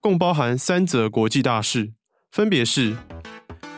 共包含三则国际大事，分别是。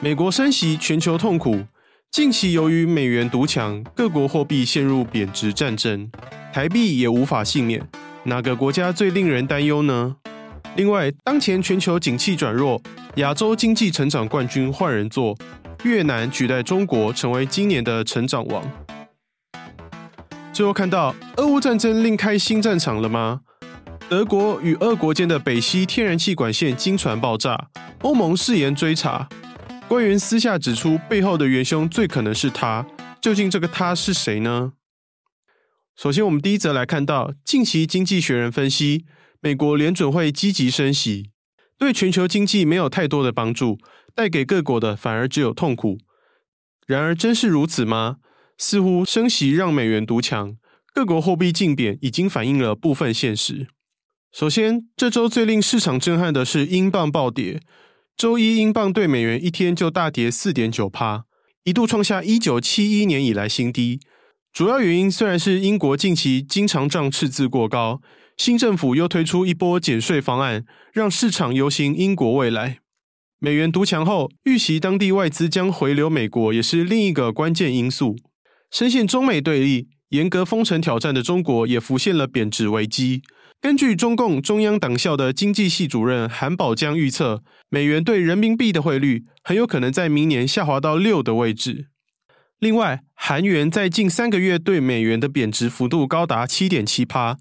美国升息，全球痛苦。近期由于美元独强，各国货币陷入贬值战争，台币也无法幸免。哪个国家最令人担忧呢？另外，当前全球景气转弱，亚洲经济成长冠军换人做，越南取代中国成为今年的成长王。最后看到，俄乌战争另开新战场了吗？德国与俄国间的北溪天然气管线惊传爆炸，欧盟誓言追查。官员私下指出，背后的元凶最可能是他。究竟这个他是谁呢？首先，我们第一则来看到，近期经济学人分析，美国联准会积极升息，对全球经济没有太多的帮助，带给各国的反而只有痛苦。然而，真是如此吗？似乎升息让美元独强，各国货币竞贬已经反映了部分现实。首先，这周最令市场震撼的是英镑暴跌。周一，英镑兑美元一天就大跌四点九趴，一度创下一九七一年以来新低。主要原因虽然是英国近期经常账赤字过高，新政府又推出一波减税方案，让市场游行英国未来。美元独强后，预期当地外资将回流美国，也是另一个关键因素。深陷中美对立、严格封城挑战的中国，也浮现了贬值危机。根据中共中央党校的经济系主任韩宝江预测，美元对人民币的汇率很有可能在明年下滑到六的位置。另外，韩元在近三个月对美元的贬值幅度高达七点七趴。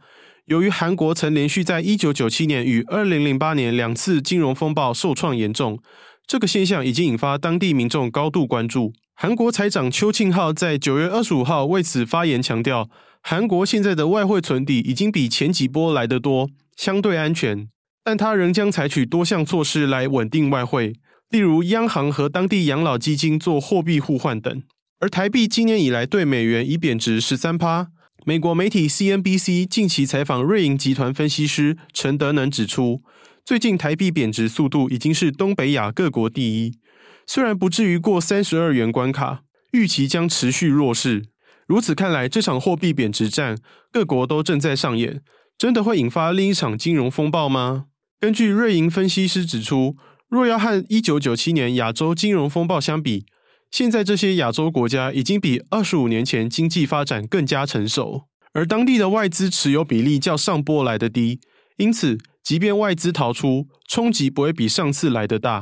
由于韩国曾连续在一九九七年与二零零八年两次金融风暴受创严重，这个现象已经引发当地民众高度关注。韩国财长邱庆浩在九月二十五号为此发言强调。韩国现在的外汇存底已经比前几波来得多，相对安全，但他仍将采取多项措施来稳定外汇，例如央行和当地养老基金做货币互换等。而台币今年以来对美元已贬值十三趴。美国媒体 CNBC 近期采访瑞银集团分析师陈德能指出，最近台币贬值速度已经是东北亚各国第一，虽然不至于过三十二元关卡，预期将持续弱势。如此看来，这场货币贬值战，各国都正在上演，真的会引发另一场金融风暴吗？根据瑞银分析师指出，若要和一九九七年亚洲金融风暴相比，现在这些亚洲国家已经比二十五年前经济发展更加成熟，而当地的外资持有比例较上波来得低，因此，即便外资逃出，冲击不会比上次来得大。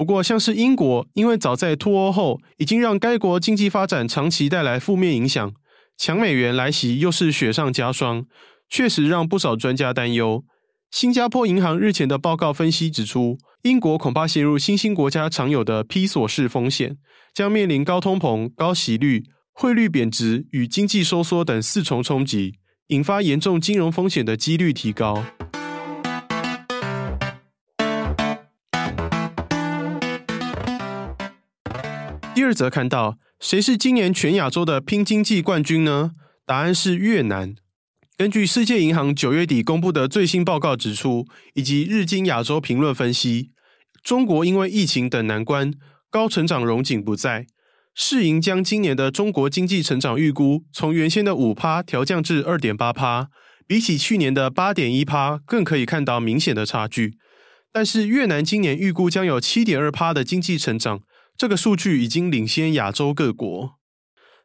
不过，像是英国，因为早在脱欧后，已经让该国经济发展长期带来负面影响，强美元来袭又是雪上加霜，确实让不少专家担忧。新加坡银行日前的报告分析指出，英国恐怕陷入新兴国家常有的披索式风险，将面临高通膨、高息率、汇率贬值与经济收缩等四重冲击，引发严重金融风险的几率提高。第二则看到，谁是今年全亚洲的拼经济冠军呢？答案是越南。根据世界银行九月底公布的最新报告指出，以及日经亚洲评论分析，中国因为疫情等难关，高成长荣景不再。世银将今年的中国经济成长预估从原先的五趴调降至二点八趴，比起去年的八点一趴，更可以看到明显的差距。但是越南今年预估将有七点二趴的经济成长。这个数据已经领先亚洲各国。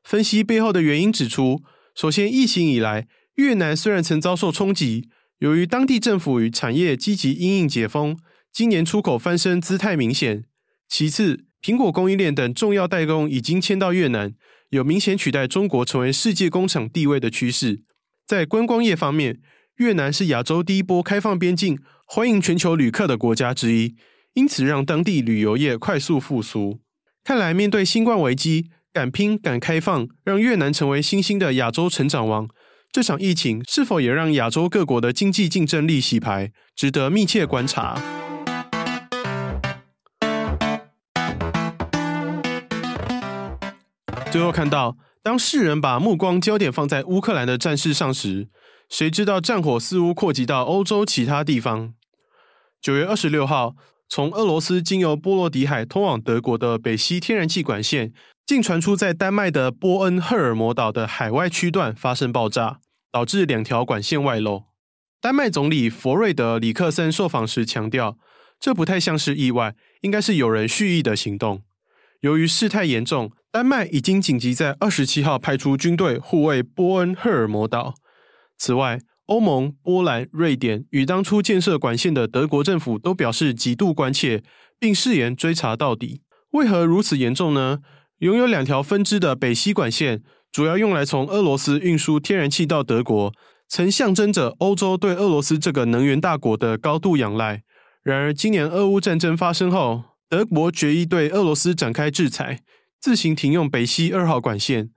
分析背后的原因指出，首先疫情以来，越南虽然曾遭受冲击，由于当地政府与产业积极因应解封，今年出口翻身姿态明显。其次，苹果供应链等重要代工已经迁到越南，有明显取代中国成为世界工厂地位的趋势。在观光业方面，越南是亚洲第一波开放边境、欢迎全球旅客的国家之一，因此让当地旅游业快速复苏。看来，面对新冠危机，敢拼敢开放，让越南成为新兴的亚洲成长王。这场疫情是否也让亚洲各国的经济竞争力洗牌，值得密切观察。最后看到，当世人把目光焦点放在乌克兰的战事上时，谁知道战火似乎扩及到欧洲其他地方。九月二十六号。从俄罗斯经由波罗的海通往德国的北溪天然气管线，竟传出在丹麦的波恩赫尔摩岛的海外区段发生爆炸，导致两条管线外漏。丹麦总理弗瑞德里克森受访时强调，这不太像是意外，应该是有人蓄意的行动。由于事态严重，丹麦已经紧急在二十七号派出军队护卫波恩赫尔摩岛。此外，欧盟、波兰、瑞典与当初建设管线的德国政府都表示极度关切，并誓言追查到底。为何如此严重呢？拥有两条分支的北溪管线，主要用来从俄罗斯运输天然气到德国，曾象征着欧洲对俄罗斯这个能源大国的高度仰赖。然而，今年俄乌战争发生后，德国决意对俄罗斯展开制裁，自行停用北溪二号管线。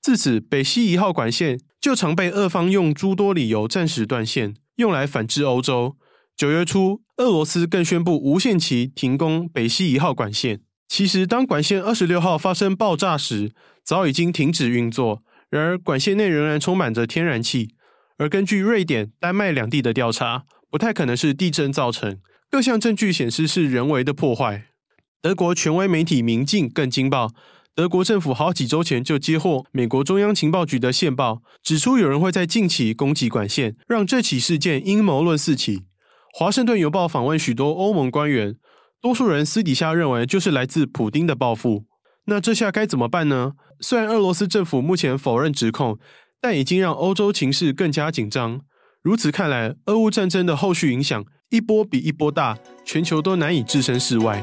自此，北溪一号管线就常被俄方用诸多理由暂时断线，用来反制欧洲。九月初，俄罗斯更宣布无限期停工北溪一号管线。其实，当管线二十六号发生爆炸时，早已经停止运作。然而，管线内仍然充满着天然气。而根据瑞典、丹麦两地的调查，不太可能是地震造成。各项证据显示是人为的破坏。德国权威媒体《明镜》更惊爆。德国政府好几周前就接获美国中央情报局的线报，指出有人会在近期攻击管线，让这起事件阴谋论四起。华盛顿邮报访问许多欧盟官员，多数人私底下认为就是来自普丁的报复。那这下该怎么办呢？虽然俄罗斯政府目前否认指控，但已经让欧洲情势更加紧张。如此看来，俄乌战争的后续影响一波比一波大，全球都难以置身事外。